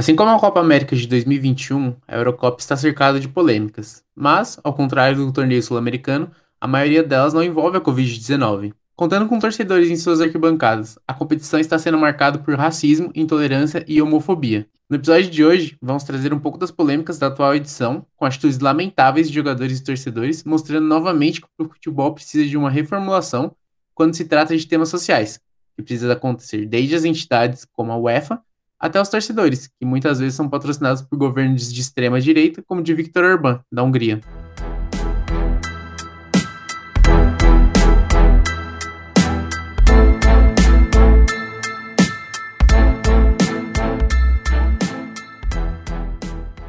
Assim como a Copa América de 2021, a Eurocopa está cercada de polêmicas, mas, ao contrário do torneio sul-americano, a maioria delas não envolve a Covid-19. Contando com torcedores em suas arquibancadas, a competição está sendo marcada por racismo, intolerância e homofobia. No episódio de hoje, vamos trazer um pouco das polêmicas da atual edição, com atitudes lamentáveis de jogadores e torcedores, mostrando novamente que o futebol precisa de uma reformulação quando se trata de temas sociais, que precisa acontecer desde as entidades como a UEFA até os torcedores, que muitas vezes são patrocinados por governos de extrema direita, como o de Viktor Orbán, da Hungria.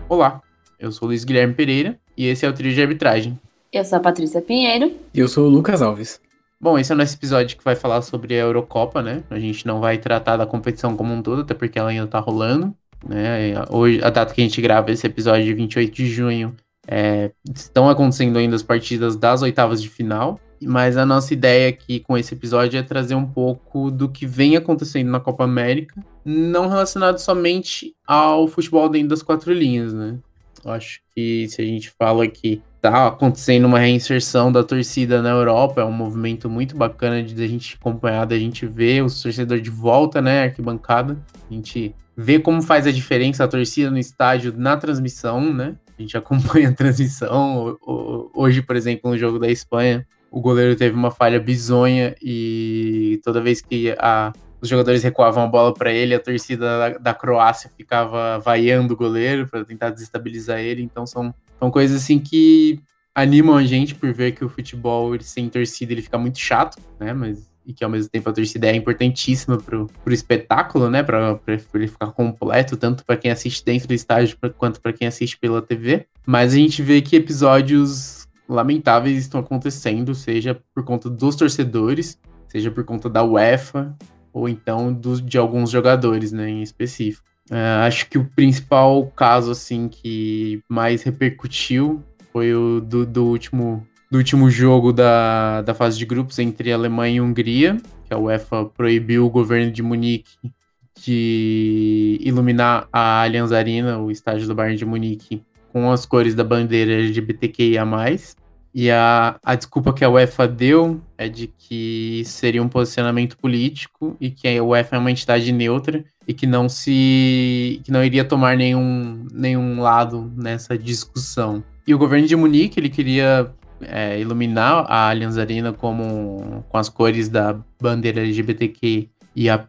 Olá, eu sou o Luiz Guilherme Pereira e esse é o Trio de Arbitragem. Eu sou a Patrícia Pinheiro. E eu sou o Lucas Alves. Bom, esse é o nosso episódio que vai falar sobre a Eurocopa, né? A gente não vai tratar da competição como um todo, até porque ela ainda tá rolando, né? Hoje, a data que a gente grava esse episódio, 28 de junho, é, estão acontecendo ainda as partidas das oitavas de final, mas a nossa ideia aqui com esse episódio é trazer um pouco do que vem acontecendo na Copa América, não relacionado somente ao futebol dentro das quatro linhas, né? Eu acho que se a gente fala que tá acontecendo uma reinserção da torcida na Europa, é um movimento muito bacana de a gente acompanhar, da gente ver os torcedores de volta, né, arquibancada, a gente vê como faz a diferença a torcida no estádio na transmissão, né? A gente acompanha a transmissão. Hoje, por exemplo, no jogo da Espanha, o goleiro teve uma falha bizonha e toda vez que a, os jogadores recuavam a bola para ele, a torcida da, da, Croácia ficava vaiando o goleiro para tentar desestabilizar ele. Então são, são coisas assim que animam a gente por ver que o futebol ele, sem torcida ele fica muito chato, né? Mas e que ao mesmo tempo a torcida é importantíssima pro, pro espetáculo, né? Para ele ficar completo, tanto para quem assiste dentro do estádio quanto para quem assiste pela TV. Mas a gente vê que episódios lamentáveis estão acontecendo, seja por conta dos torcedores, seja por conta da UEFA, ou então do, de alguns jogadores, né, em específico. Uh, acho que o principal caso, assim, que mais repercutiu foi o do, do, último, do último jogo da, da fase de grupos entre Alemanha e Hungria, que a UEFA proibiu o governo de Munique de iluminar a Allianz Arena, o estádio do Bayern de Munique, com as cores da bandeira LGBTQIA+. E a, a desculpa que a UEFA deu é de que seria um posicionamento político e que a UEFA é uma entidade neutra e que não se que não iria tomar nenhum, nenhum lado nessa discussão. E o governo de Munique ele queria é, iluminar a Allianz Arena como com as cores da bandeira LGBTQ e AP+,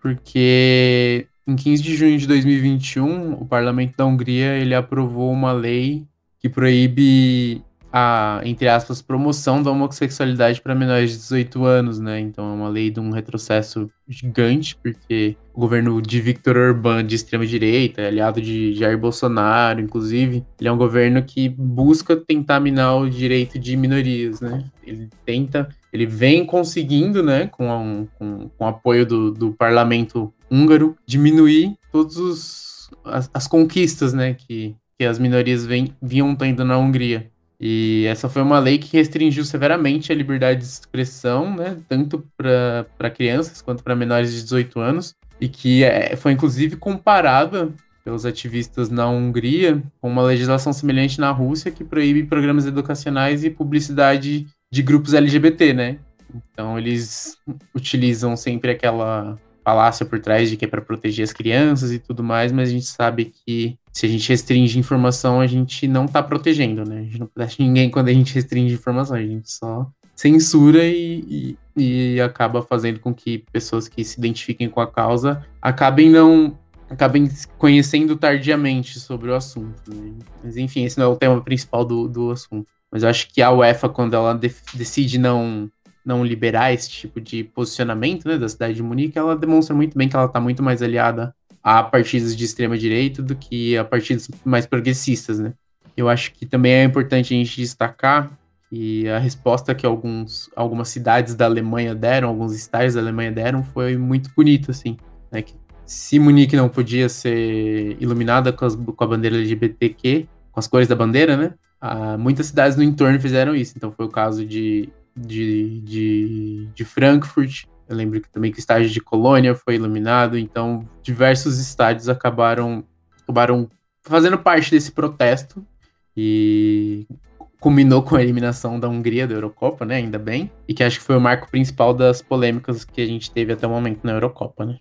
porque em 15 de junho de 2021, o parlamento da Hungria ele aprovou uma lei que proíbe a, entre aspas, promoção da homossexualidade para menores de 18 anos, né? Então é uma lei de um retrocesso gigante, porque o governo de Victor Orbán, de extrema-direita, aliado de Jair Bolsonaro, inclusive, ele é um governo que busca tentar minar o direito de minorias, né? Ele tenta, ele vem conseguindo, né, com, a, com, com apoio do, do parlamento húngaro, diminuir todas as, as conquistas, né, que, que as minorias vem, vinham tendo na Hungria. E essa foi uma lei que restringiu severamente a liberdade de expressão, né, tanto para crianças quanto para menores de 18 anos, e que é, foi inclusive comparada pelos ativistas na Hungria com uma legislação semelhante na Rússia que proíbe programas educacionais e publicidade de grupos LGBT, né? Então eles utilizam sempre aquela falácia por trás de que é para proteger as crianças e tudo mais, mas a gente sabe que se a gente restringe informação, a gente não está protegendo, né? A gente não protege ninguém quando a gente restringe informação, a gente só censura e, e, e acaba fazendo com que pessoas que se identifiquem com a causa acabem não acabem conhecendo tardiamente sobre o assunto. Né? Mas enfim, esse não é o tema principal do, do assunto. Mas eu acho que a UEFA, quando ela de decide não não liberar esse tipo de posicionamento né, da cidade de Munique, ela demonstra muito bem que ela está muito mais aliada a partidos de extrema direita do que a partidos mais progressistas, né? Eu acho que também é importante a gente destacar que a resposta que alguns, algumas cidades da Alemanha deram, alguns estados da Alemanha deram, foi muito bonita, assim. Né? Que se Munique não podia ser iluminada com, as, com a bandeira LGBTQ, com as cores da bandeira, né? Ah, muitas cidades no entorno fizeram isso. Então foi o caso de de, de, de Frankfurt, Eu lembro também que o estádio de Colônia foi iluminado, então diversos estádios acabaram, acabaram fazendo parte desse protesto e culminou com a eliminação da Hungria da Eurocopa, né? Ainda bem. E que acho que foi o marco principal das polêmicas que a gente teve até o momento na Eurocopa, né?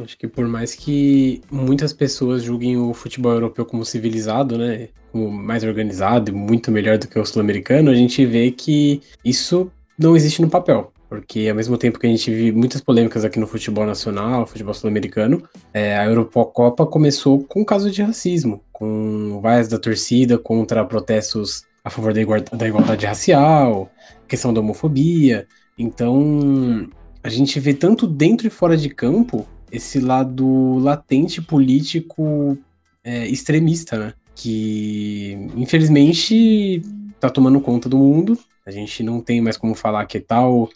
Acho que por mais que muitas pessoas julguem o futebol europeu como civilizado, né, como mais organizado e muito melhor do que o sul-americano, a gente vê que isso não existe no papel. Porque ao mesmo tempo que a gente vive muitas polêmicas aqui no futebol nacional, futebol sul-americano, é, a Eurocopa começou com um caso de racismo, com vaias da torcida contra protestos a favor da igualdade, da igualdade racial, questão da homofobia. Então, a gente vê tanto dentro e fora de campo esse lado latente político é, extremista, né? Que infelizmente tá tomando conta do mundo. A gente não tem mais como falar que tal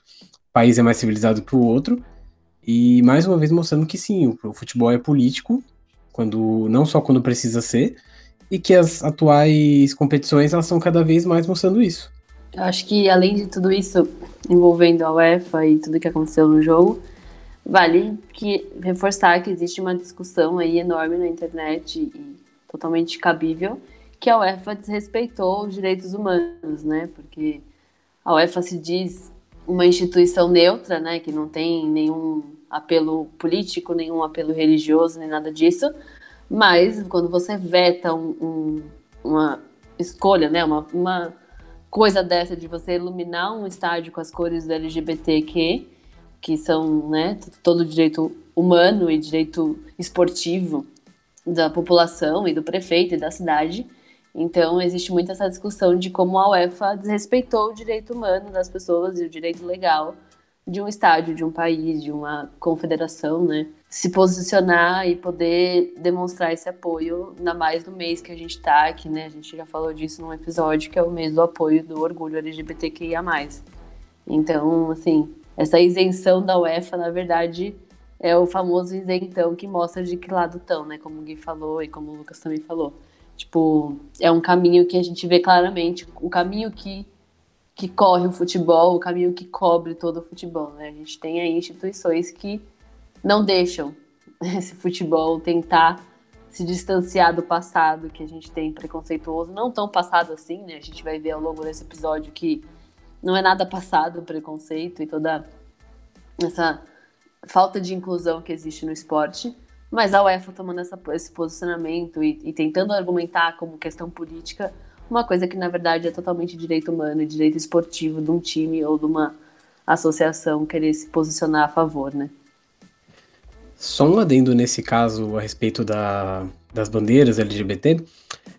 país é mais civilizado que o outro. E mais uma vez mostrando que sim, o futebol é político, quando não só quando precisa ser, e que as atuais competições elas estão cada vez mais mostrando isso. Eu acho que além de tudo isso envolvendo a UEFA e tudo que aconteceu no jogo, Vale que reforçar que existe uma discussão aí enorme na internet e totalmente cabível que a UEFA desrespeitou os direitos humanos, né? Porque a UEFA se diz uma instituição neutra, né? Que não tem nenhum apelo político, nenhum apelo religioso, nem nada disso. Mas quando você veta um, um, uma escolha, né? Uma, uma coisa dessa de você iluminar um estádio com as cores do LGBTQ, que são né, todo direito humano e direito esportivo da população e do prefeito e da cidade. Então, existe muito essa discussão de como a UEFA desrespeitou o direito humano das pessoas e o direito legal de um estádio, de um país, de uma confederação, né? Se posicionar e poder demonstrar esse apoio, ainda mais no mês que a gente está aqui, né? A gente já falou disso num episódio, que é o mês do apoio do orgulho LGBTQIA+. Então, assim, essa isenção da UEFA, na verdade, é o famoso isentão que mostra de que lado estão, né? Como o Gui falou e como o Lucas também falou. Tipo, é um caminho que a gente vê claramente, o caminho que, que corre o futebol, o caminho que cobre todo o futebol, né? A gente tem aí instituições que não deixam esse futebol tentar se distanciar do passado que a gente tem preconceituoso, não tão passado assim, né? A gente vai ver ao longo desse episódio que não é nada passado o preconceito e toda essa falta de inclusão que existe no esporte, mas a UEFA tomando essa, esse posicionamento e, e, tentando argumentar como questão política uma coisa que na verdade é totalmente direito humano e direito esportivo de um time ou de uma associação querer se posicionar a favor, né? Só um adendo nesse caso a respeito da, das bandeiras LGBT,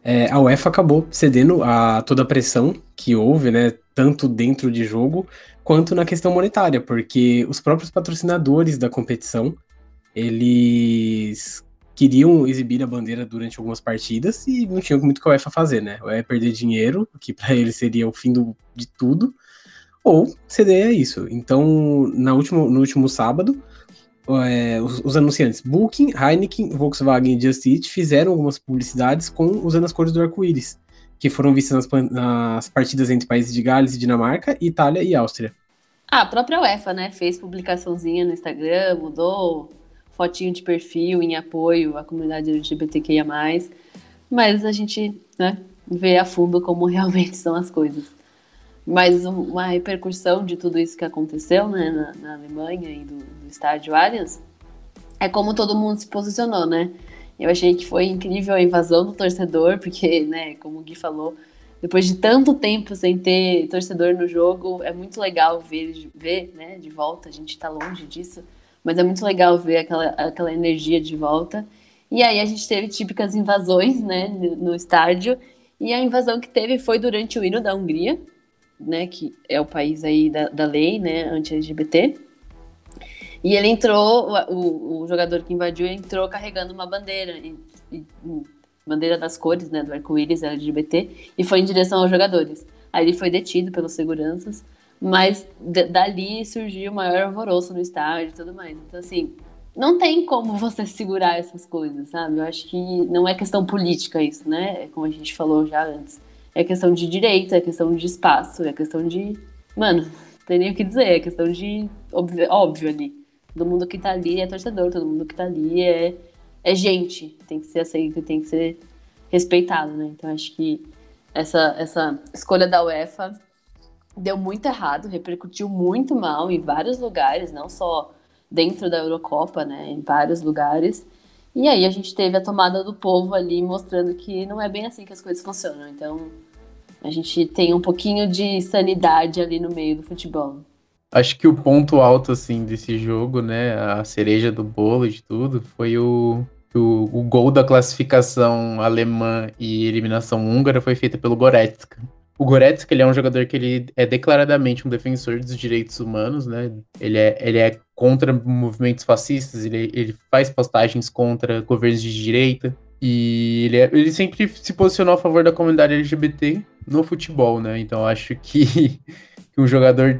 é, a UEFA acabou cedendo a toda a pressão que houve, né, tanto dentro de jogo quanto na questão monetária, porque os próprios patrocinadores da competição, eles queriam exibir a bandeira durante algumas partidas e não tinham muito que a UEFA fazer, né? Ou é perder dinheiro, que para eles seria o fim do, de tudo, ou ceder a isso. Então, na último, no último sábado, é, os, os, anunciantes Booking, Heineken, Volkswagen e Just Eat fizeram algumas publicidades com usando as cores do arco-íris que foram vistas nas, nas, partidas entre países de Gales e Dinamarca, Itália e Áustria. Ah, a própria UEFA, né, fez publicaçãozinha no Instagram, mudou fotinho de perfil em apoio à comunidade LGBTQIA+, mas a gente, né, vê a fundo como realmente são as coisas. Mas uma repercussão de tudo isso que aconteceu, né, na, na Alemanha e do, do estádio Allianz, é como todo mundo se posicionou, né? Eu achei que foi incrível a invasão do torcedor, porque, né, como o Gui falou, depois de tanto tempo sem ter torcedor no jogo, é muito legal ver, ver né, de volta. A gente está longe disso, mas é muito legal ver aquela, aquela energia de volta. E aí a gente teve típicas invasões, né, no estádio. E a invasão que teve foi durante o hino da Hungria, né, que é o país aí da, da lei, né, anti-LGBT. E ele entrou, o, o jogador que invadiu entrou carregando uma bandeira, e, e, bandeira das cores, né, do arco-íris LGBT, e foi em direção aos jogadores. Aí ele foi detido pelos seguranças, mas dali surgiu o maior alvoroço no estádio e tudo mais. Então, assim, não tem como você segurar essas coisas, sabe? Eu acho que não é questão política isso, né? É como a gente falou já antes. É questão de direito, é questão de espaço, é questão de. Mano, não tem nem o que dizer, é questão de. óbvio, óbvio ali. Todo mundo que tá ali é torcedor, todo mundo que tá ali é, é gente, tem que ser aceito, tem que ser respeitado, né? Então acho que essa, essa escolha da UEFA deu muito errado, repercutiu muito mal em vários lugares, não só dentro da Eurocopa, né? Em vários lugares. E aí a gente teve a tomada do povo ali mostrando que não é bem assim que as coisas funcionam. Então a gente tem um pouquinho de sanidade ali no meio do futebol. Acho que o ponto alto, assim, desse jogo, né, a cereja do bolo de tudo, foi o, o, o gol da classificação alemã e eliminação húngara foi feita pelo Goretzka. O Goretzka, ele é um jogador que ele é declaradamente um defensor dos direitos humanos, né? Ele é, ele é contra movimentos fascistas, ele, ele faz postagens contra governos de direita, e ele, é, ele sempre se posicionou a favor da comunidade LGBT no futebol, né? Então acho que, que um jogador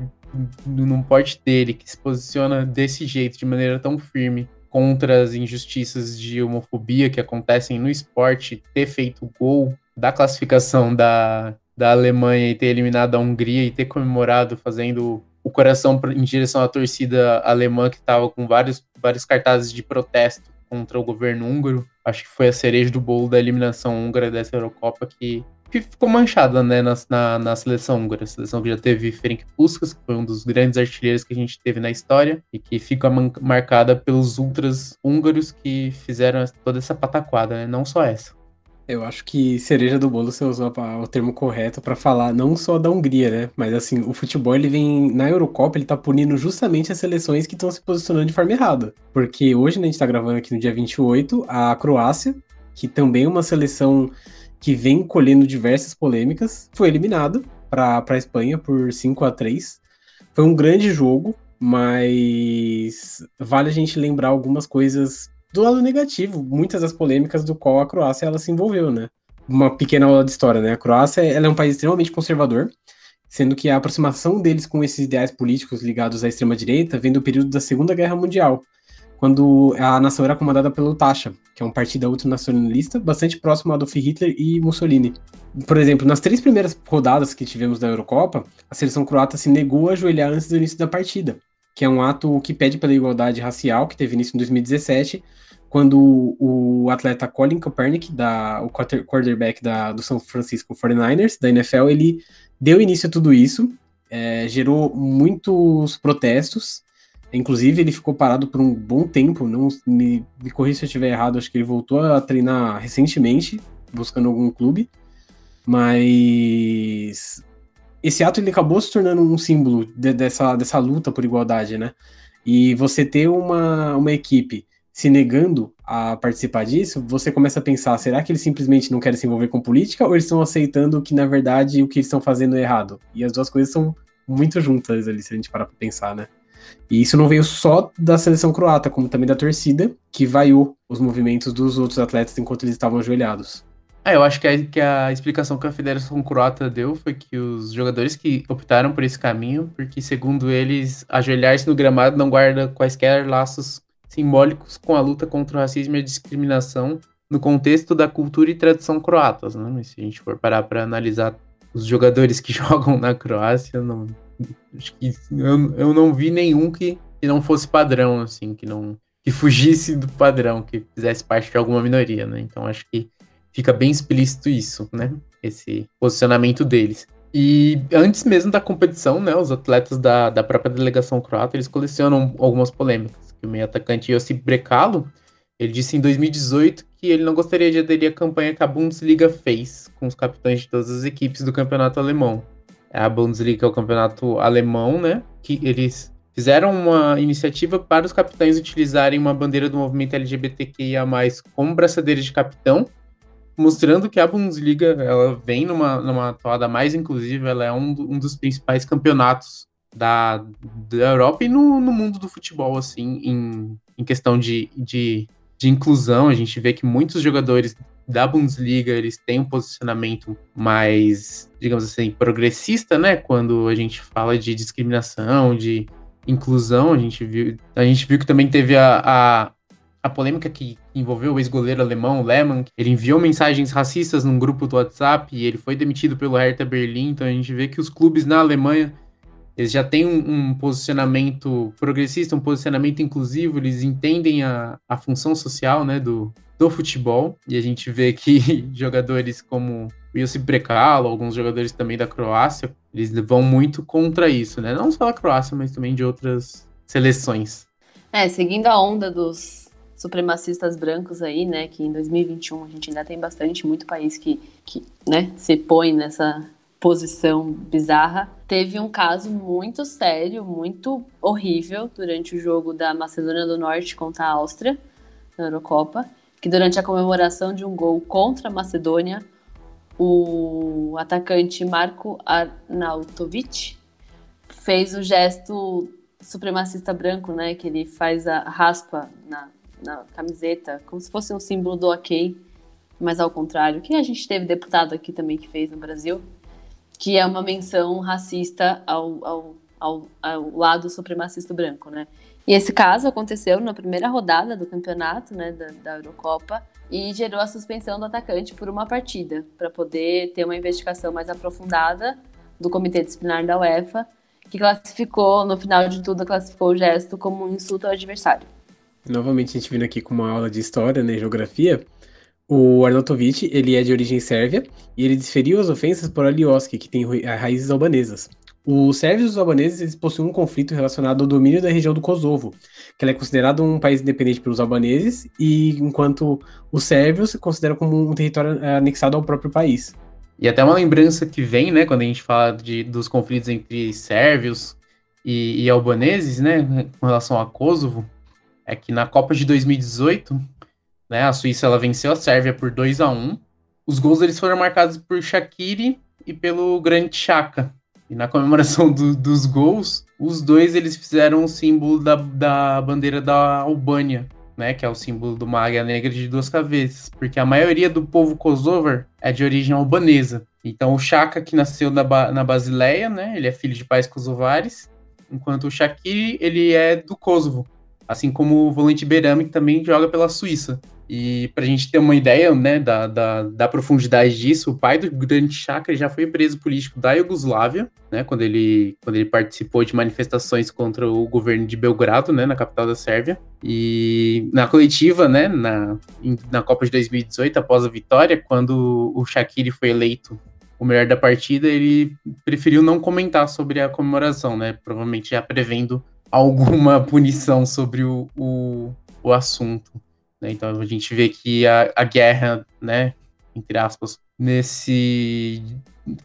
num porte dele, que se posiciona desse jeito, de maneira tão firme, contra as injustiças de homofobia que acontecem no esporte, ter feito o gol da classificação da, da Alemanha e ter eliminado a Hungria e ter comemorado fazendo o coração em direção à torcida alemã que estava com vários, vários cartazes de protesto contra o governo húngaro. Acho que foi a cereja do bolo da eliminação húngara dessa Eurocopa que que ficou manchada né, na, na, na, seleção húngara. A seleção que já teve Ferenc Puskas, que foi um dos grandes artilheiros que a gente teve na história, e que fica marcada pelos ultras húngaros que fizeram toda essa pataquada, né? Não só essa. Eu acho que cereja do bolo você usou o termo correto para falar não só da Hungria, né? Mas assim, o futebol ele vem na Eurocopa, ele tá punindo justamente as seleções que estão se posicionando de forma errada. Porque hoje, né, a gente tá gravando aqui no dia 28, a Croácia, que também é uma seleção que vem colhendo diversas polêmicas, foi eliminado para a Espanha por 5 a 3 Foi um grande jogo, mas vale a gente lembrar algumas coisas do lado negativo, muitas das polêmicas do qual a Croácia ela se envolveu, né? Uma pequena aula de história, né? A Croácia ela é um país extremamente conservador, sendo que a aproximação deles com esses ideais políticos ligados à extrema-direita vem do período da Segunda Guerra Mundial, quando a nação era comandada pelo Tasha, que é um partido ultranacionalista bastante próximo a Adolf Hitler e Mussolini. Por exemplo, nas três primeiras rodadas que tivemos da Eurocopa, a seleção croata se negou a ajoelhar antes do início da partida, que é um ato que pede pela igualdade racial, que teve início em 2017, quando o atleta Colin Kaepernick, da, o quarterback da, do São Francisco 49ers, da NFL, ele deu início a tudo isso, é, gerou muitos protestos, Inclusive, ele ficou parado por um bom tempo. Não me, me se eu estiver errado. Acho que ele voltou a treinar recentemente, buscando algum clube. Mas esse ato ele acabou se tornando um símbolo de, dessa, dessa luta por igualdade, né? E você ter uma, uma equipe se negando a participar disso, você começa a pensar: será que eles simplesmente não querem se envolver com política ou eles estão aceitando que, na verdade, o que eles estão fazendo é errado? E as duas coisas são muito juntas ali, se a gente parar pra pensar, né? E isso não veio só da seleção croata, como também da torcida, que vaiou os movimentos dos outros atletas enquanto eles estavam ajoelhados. É, eu acho que a, que a explicação que a Federação Croata deu foi que os jogadores que optaram por esse caminho, porque segundo eles, ajoelhar-se no gramado não guarda quaisquer laços simbólicos com a luta contra o racismo e a discriminação no contexto da cultura e tradição croatas, né? Mas se a gente for parar para analisar os jogadores que jogam na Croácia, não, Acho que eu, eu não vi nenhum que, que não fosse padrão, assim, que não que fugisse do padrão, que fizesse parte de alguma minoria, né? Então acho que fica bem explícito isso, né? Esse posicionamento deles. E antes mesmo da competição, né, os atletas da, da própria delegação croata, eles colecionam algumas polêmicas. O meio atacante Josip Brekalo, ele disse em 2018 que ele não gostaria de aderir à campanha que a Bundesliga fez com os capitães de todas as equipes do campeonato alemão. É a Bundesliga é o campeonato alemão, né? Que eles fizeram uma iniciativa para os capitães utilizarem uma bandeira do movimento LGBTQIA+, como braçadeira de capitão, mostrando que a Bundesliga ela vem numa, numa toada mais inclusiva, ela é um, um dos principais campeonatos da, da Europa e no, no mundo do futebol, assim, em, em questão de, de, de inclusão. A gente vê que muitos jogadores da Bundesliga, eles têm um posicionamento mais, digamos assim, progressista, né? Quando a gente fala de discriminação, de inclusão, a gente viu, a gente viu que também teve a, a, a polêmica que envolveu o ex-goleiro alemão, Lehmann. Ele enviou mensagens racistas num grupo do WhatsApp e ele foi demitido pelo Hertha Berlim. Então a gente vê que os clubes na Alemanha eles já têm um, um, posicionamento progressista, um posicionamento inclusivo, eles entendem a, a função social né, do, do futebol, e a gente vê que jogadores como o Josip Brekalo, alguns jogadores também da Croácia, eles vão muito contra isso, né? Não só da Croácia, mas também de outras seleções. É, seguindo a onda dos supremacistas brancos aí, né, que em 2021 a gente ainda tem bastante, muito país que, que né, se põe nessa posição bizarra. Teve um caso muito sério, muito horrível durante o jogo da Macedônia do Norte contra a Áustria, na Eurocopa, que durante a comemoração de um gol contra a Macedônia, o atacante Marco Arnautovic fez o gesto supremacista branco, né, que ele faz a raspa na, na camiseta, como se fosse um símbolo do ok, mas ao contrário, que a gente teve deputado aqui também que fez no Brasil que é uma menção racista ao, ao, ao, ao, lado supremacista branco, né? E esse caso aconteceu na primeira rodada do campeonato, né, da, da Eurocopa, e gerou a suspensão do atacante por uma partida, para poder ter uma investigação mais aprofundada do Comitê Disciplinar da UEFA, que classificou, no final de tudo, classificou o gesto como um insulto ao adversário. Novamente, a gente vindo aqui com uma aula de história, né, geografia, o Arnautovic, ele é de origem sérvia e ele desferiu as ofensas por Alioski, que tem raízes albanesas. Os sérvios e os albaneses eles possuem um conflito relacionado ao domínio da região do Kosovo, que é considerado um país independente pelos albaneses, e enquanto os sérvios se consideram como um território eh, anexado ao próprio país. E até uma lembrança que vem, né, quando a gente fala de, dos conflitos entre sérvios e, e albaneses, né, com relação a Kosovo, é que na Copa de 2018 né? A Suíça ela venceu a Sérvia por 2 a 1 Os gols eles foram marcados por Shaqiri e pelo Grande Chaka. E na comemoração do, dos gols, os dois eles fizeram o símbolo da, da bandeira da Albânia, né? Que é o símbolo de uma águia negra de duas cabeças. Porque a maioria do povo kosovar é de origem albanesa. Então o Chaka, que nasceu na, na Basileia, né? Ele é filho de pais kosovares. Enquanto o Shaqiri, ele é do Kosovo. Assim como o volante Berami, que também joga pela Suíça. E para a gente ter uma ideia né, da, da, da, profundidade disso, o pai do Grande Chakra já foi preso político da Iugoslávia, né, quando, ele, quando ele participou de manifestações contra o governo de Belgrado, né, na capital da Sérvia. E na coletiva, né, na, na Copa de 2018, após a vitória, quando o Shaqiri foi eleito o melhor da partida, ele preferiu não comentar sobre a comemoração, né, provavelmente já prevendo alguma punição sobre o, o, o assunto. Né? Então a gente vê que a, a guerra, né, entre aspas, nesse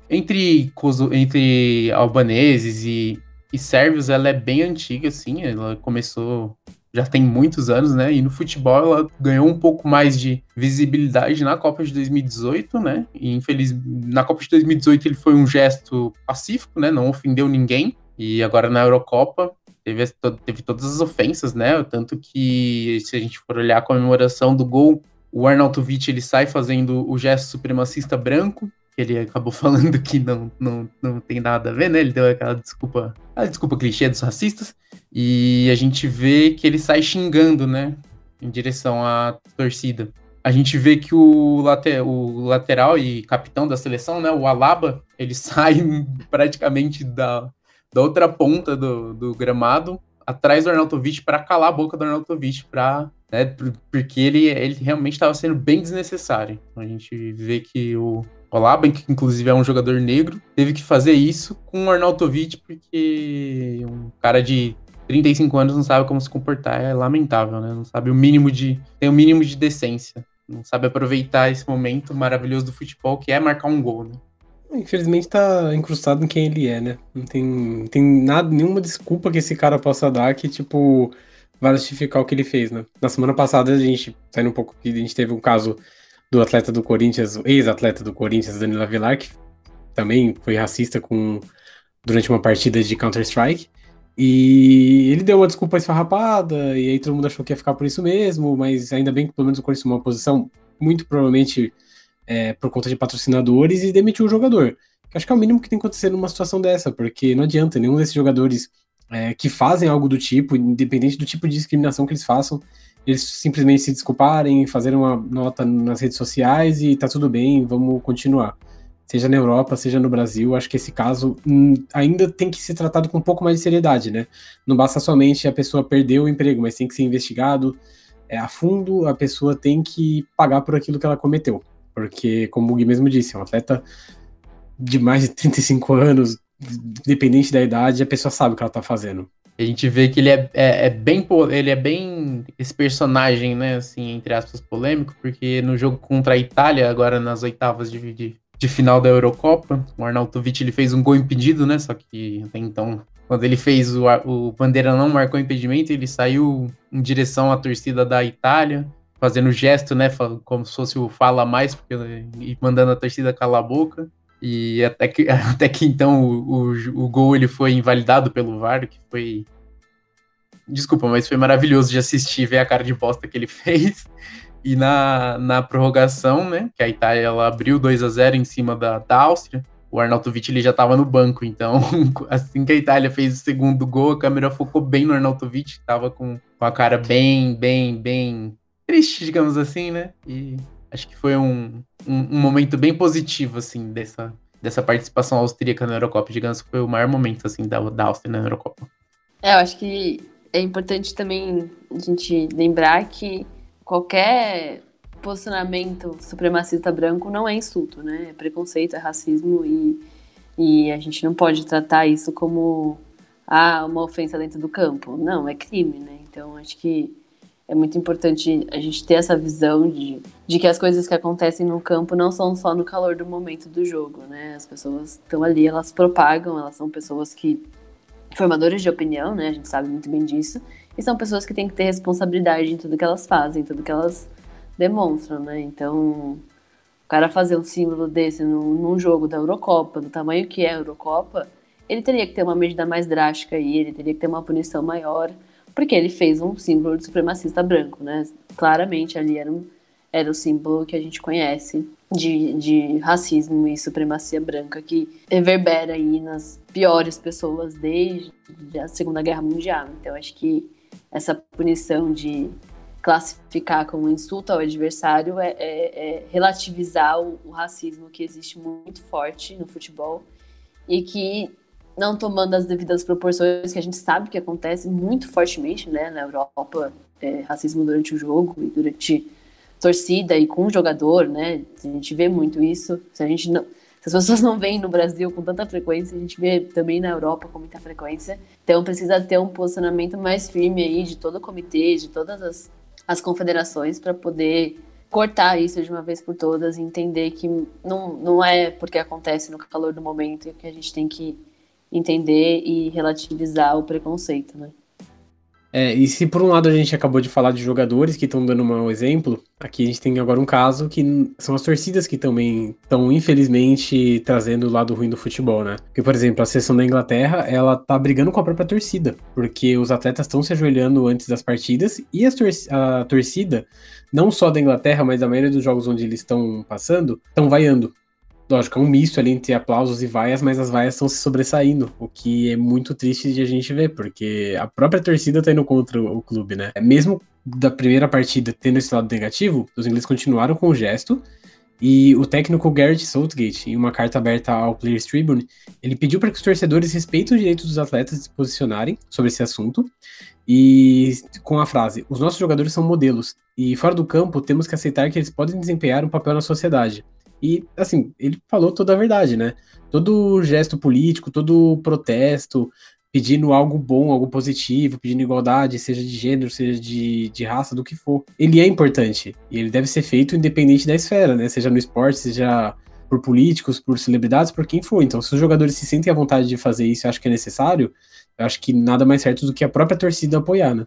entre entre albaneses e, e sérvios, ela é bem antiga, assim. Ela começou já tem muitos anos, né? E no futebol ela ganhou um pouco mais de visibilidade na Copa de 2018, né? E infeliz na Copa de 2018 ele foi um gesto pacífico, né? Não ofendeu ninguém. E agora na Eurocopa teve, teve todas as ofensas, né? Tanto que, se a gente for olhar a comemoração do gol, o Arnautovic ele sai fazendo o gesto supremacista branco, que ele acabou falando que não, não, não tem nada a ver, né? Ele deu aquela desculpa, a desculpa clichê dos racistas, e a gente vê que ele sai xingando, né? Em direção à torcida. A gente vê que o, later, o lateral e capitão da seleção, né? O Alaba, ele sai praticamente da, da outra ponta do, do gramado, atrás do Arnautovic, para calar a boca do Arnautovic, para né, porque ele, ele realmente estava sendo bem desnecessário. A gente vê que o Olaben, que inclusive é um jogador negro, teve que fazer isso com o Arnautovic, porque um cara de 35 anos não sabe como se comportar, é lamentável, né? Não sabe o mínimo de. tem o mínimo de decência. Não sabe aproveitar esse momento maravilhoso do futebol, que é marcar um gol, né? Infelizmente tá incrustado em quem ele é, né? Não tem, tem nada, nenhuma desculpa que esse cara possa dar que, tipo, vai justificar o que ele fez, né? Na semana passada, a gente, saindo um pouco, a gente teve um caso do atleta do Corinthians, ex-atleta do Corinthians, Danilo Avelar, que também foi racista com durante uma partida de Counter-Strike. E ele deu uma desculpa esfarrapada, e aí todo mundo achou que ia ficar por isso mesmo, mas ainda bem que pelo menos o Corinthians tomou uma posição muito provavelmente é, por conta de patrocinadores e demitiu o jogador. Que acho que é o mínimo que tem que acontecer numa situação dessa, porque não adianta nenhum desses jogadores é, que fazem algo do tipo, independente do tipo de discriminação que eles façam, eles simplesmente se desculparem, fazerem uma nota nas redes sociais e tá tudo bem, vamos continuar. seja na Europa, seja no Brasil, acho que esse caso hum, ainda tem que ser tratado com um pouco mais de seriedade, né? Não basta somente a pessoa perder o emprego, mas tem que ser investigado é, a fundo, a pessoa tem que pagar por aquilo que ela cometeu. Porque, como o Gui mesmo disse, é um atleta de mais de 35 anos, independente da idade, a pessoa sabe o que ela tá fazendo. A gente vê que ele é, é, é, bem ele é bem esse personagem, né, assim, entre aspas, polêmico, porque no jogo contra a Itália, agora nas oitavas de, de, de final da Eurocopa, o Arnautovic ele fez um gol impedido, né, só que até então, quando ele fez o, o Bandeira não marcou impedimento, ele saiu em direção à torcida da Itália, fazendo gesto, né, como se fosse o fala mais, porque, e mandando a torcida calar a boca. E até que, até que então o, o, o, gol ele foi invalidado pelo VAR, que foi. Desculpa, mas foi maravilhoso de assistir, ver a cara de bosta que ele fez. E na, na prorrogação, né? Que a Itália ela abriu 2 a 0 em cima da, da Áustria. O Arnautovic ele já estava no banco, então assim que a Itália fez o segundo gol, a câmera focou bem no Arnautovic, que estava com, com a cara bem, bem, bem triste, digamos assim, né? E acho que foi um, um, um, momento bem positivo, assim, dessa, dessa participação austríaca na Eurocopa. Digamos que foi o maior momento, assim, da, da Áustria na Eurocopa. É, eu acho que é importante também a gente lembrar que qualquer posicionamento supremacista branco não é insulto, né? É preconceito, é racismo e, e a gente não pode tratar isso como ah, uma ofensa dentro do campo. Não, é crime, né? Então acho que é muito importante a gente ter essa visão de, de que as coisas que acontecem no campo não são só no calor do momento do jogo, né? As pessoas estão ali, elas propagam, elas são pessoas que formadores de opinião, né? A gente sabe muito bem disso. E são pessoas que têm que ter responsabilidade em tudo que elas fazem, em tudo que elas demonstram, né? Então, o cara fazer um símbolo desse num, num jogo da Eurocopa, do tamanho que é a Eurocopa, ele teria que ter uma medida mais drástica aí, ele teria que ter uma punição maior porque ele fez um símbolo de supremacista branco, né? Claramente ali era, um, era o símbolo que a gente conhece de, de racismo e supremacia branca que reverbera aí nas piores pessoas desde a Segunda Guerra Mundial. Então acho que essa punição de classificar como insulto ao adversário é, é, é relativizar o, o racismo que existe muito forte no futebol e que não tomando as devidas proporções que a gente sabe que acontece muito fortemente, né, na Europa, é, racismo durante o jogo e durante torcida e com o jogador, né, a gente vê muito isso. Se a gente não, se as pessoas não veem no Brasil com tanta frequência, a gente vê também na Europa com muita frequência. Então precisa ter um posicionamento mais firme aí de todo o comitê, de todas as, as confederações para poder cortar isso de uma vez por todas e entender que não, não é porque acontece no calor do momento que a gente tem que entender e relativizar o preconceito, né? É, e se por um lado a gente acabou de falar de jogadores que estão dando um mau exemplo, aqui a gente tem agora um caso que são as torcidas que também estão, infelizmente, trazendo o lado ruim do futebol, né? Porque, por exemplo, a seleção da Inglaterra, ela tá brigando com a própria torcida, porque os atletas estão se ajoelhando antes das partidas e tor a torcida, não só da Inglaterra, mas da maioria dos jogos onde eles estão passando, estão vaiando lógico, é um misto ali entre aplausos e vaias, mas as vaias estão se sobressaindo, o que é muito triste de a gente ver, porque a própria torcida tá indo contra o clube, né? É mesmo da primeira partida tendo esse lado negativo, os ingleses continuaram com o gesto, e o técnico Garrett Southgate, em uma carta aberta ao Players Tribune, ele pediu para que os torcedores respeitem os direitos dos atletas de se posicionarem sobre esse assunto, e com a frase: Os nossos jogadores são modelos, e fora do campo temos que aceitar que eles podem desempenhar um papel na sociedade. E, assim, ele falou toda a verdade, né? Todo gesto político, todo protesto, pedindo algo bom, algo positivo, pedindo igualdade, seja de gênero, seja de, de raça, do que for. Ele é importante. E ele deve ser feito independente da esfera, né? Seja no esporte, seja por políticos, por celebridades, por quem for. Então, se os jogadores se sentem à vontade de fazer isso e acham que é necessário, eu acho que nada mais certo do que a própria torcida apoiar, né?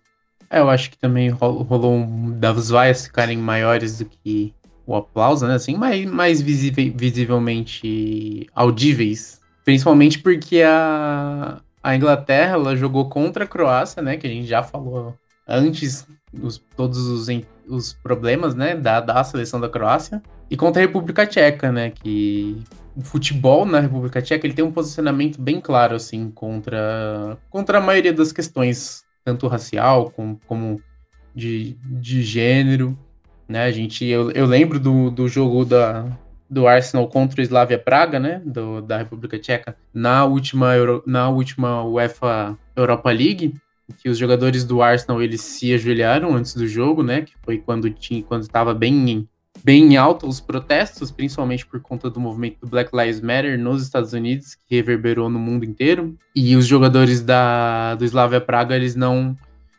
É, eu acho que também rolou um, das vaias ficarem maiores do que o aplauso, né? Assim, mais, mais visivelmente audíveis. Principalmente porque a, a Inglaterra ela jogou contra a Croácia, né? Que a gente já falou antes, os, todos os, os problemas, né? Da, da seleção da Croácia. E contra a República Tcheca, né? Que o futebol na República Tcheca ele tem um posicionamento bem claro, assim, contra, contra a maioria das questões, tanto racial como, como de, de gênero. Né? A gente, eu, eu lembro do, do jogo da, do Arsenal contra o Slavia Praga, né, do, da República Tcheca, na última, Euro, na última UEFA Europa League, que os jogadores do Arsenal eles se ajoelharam antes do jogo, né, que foi quando tinha quando estava bem bem alto os protestos, principalmente por conta do movimento do Black Lives Matter nos Estados Unidos, que reverberou no mundo inteiro. E os jogadores da, do Slavia Praga, eles não,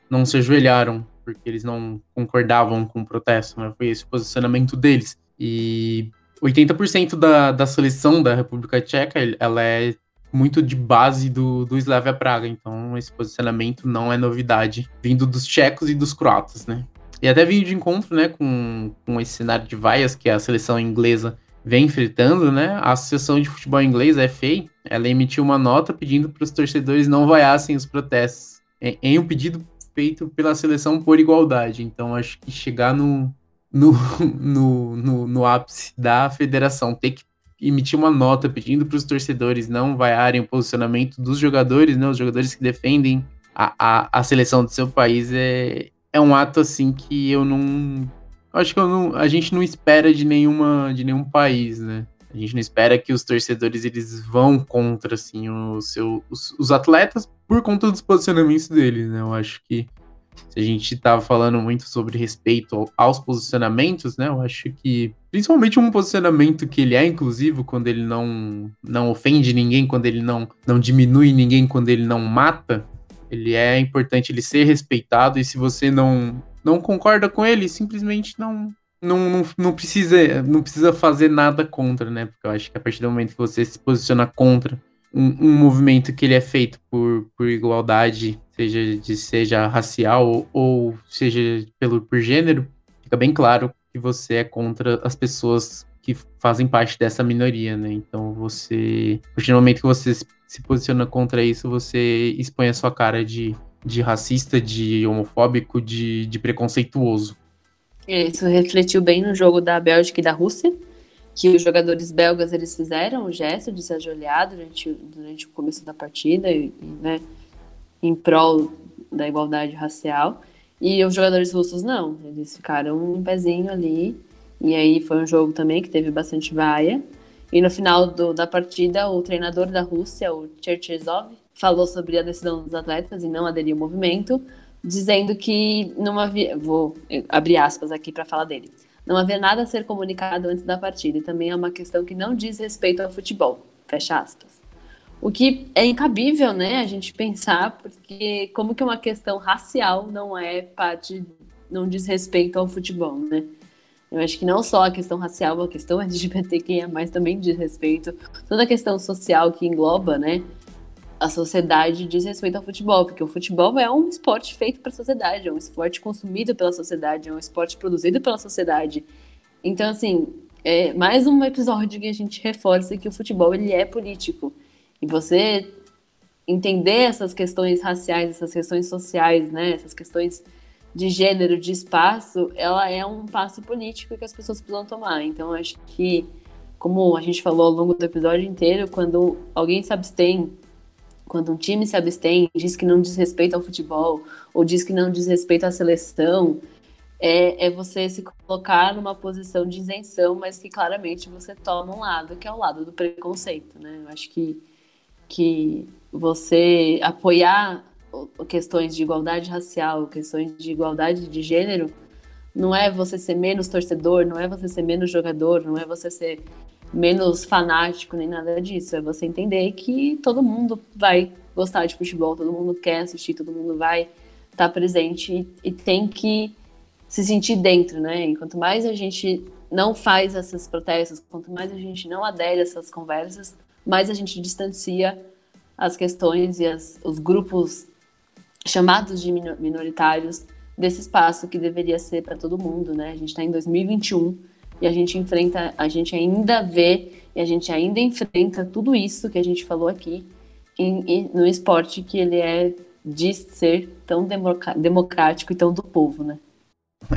não se ajoelharam, porque eles não concordavam com o protesto, né? Foi esse o posicionamento deles. E 80% da, da seleção da República Tcheca, ela é muito de base do, do Slavia Praga, então esse posicionamento não é novidade, vindo dos tchecos e dos croatas, né? E até vindo de encontro, né, com, com esse cenário de vaias que a seleção inglesa vem enfrentando, né? A Associação de Futebol Inglês, FA, ela emitiu uma nota pedindo para os torcedores não vaiassem os protestos, em um pedido feito pela seleção por igualdade. Então, acho que chegar no, no, no, no, no ápice da federação, ter que emitir uma nota pedindo para os torcedores não vaiarem o posicionamento dos jogadores, né? Os jogadores que defendem a, a, a seleção do seu país é, é um ato assim que eu não. Acho que eu não, a gente não espera de nenhuma de nenhum país, né? A gente não espera que os torcedores eles vão contra assim o seu, os, os atletas por conta dos posicionamentos deles, né? Eu acho que se a gente estava falando muito sobre respeito aos posicionamentos, né? Eu acho que principalmente um posicionamento que ele é inclusivo quando ele não não ofende ninguém, quando ele não não diminui ninguém, quando ele não mata, ele é importante ele ser respeitado e se você não não concorda com ele, simplesmente não não, não, não precisa não precisa fazer nada contra, né? Porque eu acho que a partir do momento que você se posiciona contra um, um movimento que ele é feito por, por igualdade, seja de seja racial ou, ou seja pelo por gênero, fica bem claro que você é contra as pessoas que fazem parte dessa minoria, né? Então você, a partir do momento que você se posiciona contra isso, você expõe a sua cara de, de racista, de homofóbico, de, de preconceituoso. Isso refletiu bem no jogo da Bélgica e da Rússia, que os jogadores belgas eles fizeram o gesto de se ajoelhar durante, durante o começo da partida, e, né, em prol da igualdade racial. E os jogadores russos não, eles ficaram um pezinho ali. E aí foi um jogo também que teve bastante vaia. E no final do, da partida, o treinador da Rússia, o Cherchezov, falou sobre a decisão dos atletas e não aderir ao movimento, dizendo que não havia. Vou abrir aspas aqui para falar dele. Não havia nada a ser comunicado antes da partida e também é uma questão que não diz respeito ao futebol. Fecha aspas. O que é incabível, né, a gente pensar, porque como que uma questão racial não é parte, não diz respeito ao futebol, né? Eu acho que não só a questão racial, a questão LGBTQIA+, também diz respeito, toda a questão social que engloba, né, a sociedade diz respeito ao futebol, porque o futebol é um esporte feito para a sociedade, é um esporte consumido pela sociedade, é um esporte produzido pela sociedade. Então, assim, é mais um episódio que a gente reforça que o futebol ele é político. E você entender essas questões raciais, essas questões sociais, né, essas questões de gênero, de espaço, ela é um passo político que as pessoas precisam tomar. Então, acho que, como a gente falou ao longo do episódio inteiro, quando alguém se abstém, quando um time se abstém, diz que não diz respeito ao futebol, ou diz que não diz respeito à seleção, é, é você se colocar numa posição de isenção, mas que claramente você toma um lado, que é o lado do preconceito, né? Eu acho que, que você apoiar questões de igualdade racial, questões de igualdade de gênero, não é você ser menos torcedor, não é você ser menos jogador, não é você ser menos fanático nem nada disso. É você entender que todo mundo vai gostar de futebol, todo mundo quer assistir, todo mundo vai estar presente e, e tem que se sentir dentro, né? E quanto mais a gente não faz esses protestos, quanto mais a gente não adere a essas conversas, mais a gente distancia as questões e as, os grupos chamados de minoritários desse espaço que deveria ser para todo mundo, né? A gente está em 2021 e a gente enfrenta, a gente ainda vê e a gente ainda enfrenta tudo isso que a gente falou aqui em, em, no esporte que ele é de ser tão democrático e tão do povo, né?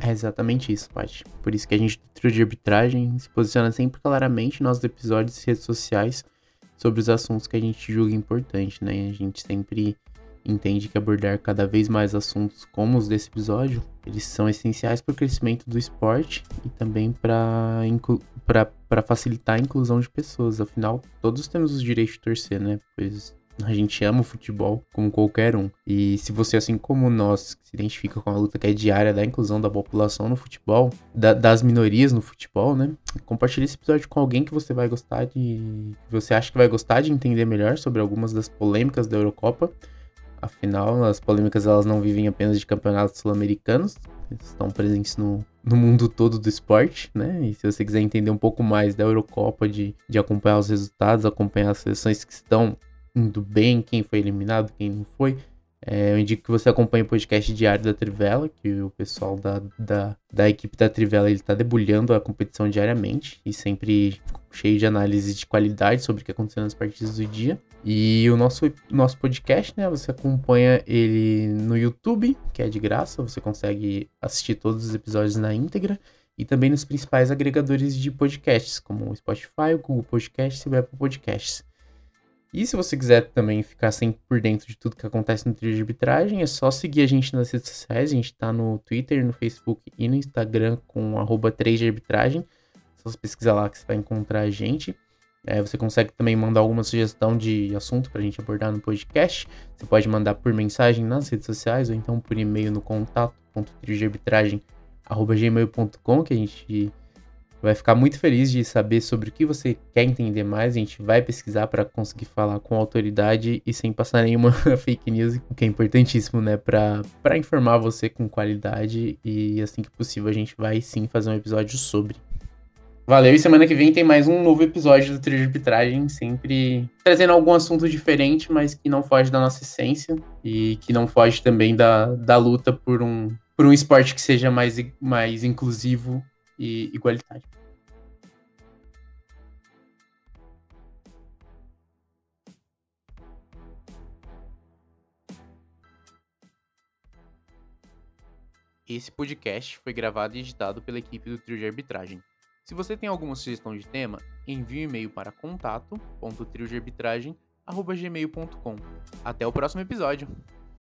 É exatamente isso, Paty. Por isso que a gente, do de arbitragem, se posiciona sempre claramente nos episódios e redes sociais sobre os assuntos que a gente julga importante, né? A gente sempre entende que abordar cada vez mais assuntos como os desse episódio, eles são essenciais para o crescimento do esporte e também para facilitar a inclusão de pessoas. Afinal, todos temos os direitos de torcer, né? Pois a gente ama o futebol como qualquer um. E se você, assim como nós, se identifica com a luta que é diária da inclusão da população no futebol, da, das minorias no futebol, né? Compartilhe esse episódio com alguém que você vai gostar de. você acha que vai gostar de entender melhor sobre algumas das polêmicas da Eurocopa. Afinal, as polêmicas elas não vivem apenas de campeonatos sul-americanos, estão presentes no, no mundo todo do esporte, né? E se você quiser entender um pouco mais da Eurocopa, de, de acompanhar os resultados, acompanhar as seleções que estão indo bem, quem foi eliminado, quem não foi, é, eu indico que você acompanhe o podcast diário da Trivela, que o pessoal da, da, da equipe da Trivela ele está debulhando a competição diariamente e sempre cheio de análise de qualidade sobre o que aconteceu nas partidas do dia. E o nosso, nosso podcast, né? Você acompanha ele no YouTube, que é de graça, você consegue assistir todos os episódios na íntegra. E também nos principais agregadores de podcasts, como o Spotify, o Google Podcasts e o Apple Podcasts. E se você quiser também ficar sempre por dentro de tudo que acontece no trio de arbitragem, é só seguir a gente nas redes sociais. A gente tá no Twitter, no Facebook e no Instagram com arroba 3 de arbitragem. É só pesquisar lá que você vai encontrar a gente. É, você consegue também mandar alguma sugestão de assunto para a gente abordar no podcast. Você pode mandar por mensagem nas redes sociais ou então por e-mail no contato.triodearbitragem.gmail.com que a gente vai ficar muito feliz de saber sobre o que você quer entender mais. A gente vai pesquisar para conseguir falar com autoridade e sem passar nenhuma fake news, o que é importantíssimo, né? Para informar você com qualidade e assim que possível a gente vai sim fazer um episódio sobre. Valeu, e semana que vem tem mais um novo episódio do Trio de Arbitragem, sempre trazendo algum assunto diferente, mas que não foge da nossa essência e que não foge também da, da luta por um, por um esporte que seja mais, mais inclusivo e igualitário. Esse podcast foi gravado e editado pela equipe do Trio de Arbitragem. Se você tem alguma sugestão de tema, envie um e-mail para contato.triodearbitragem.gmail.com. Até o próximo episódio!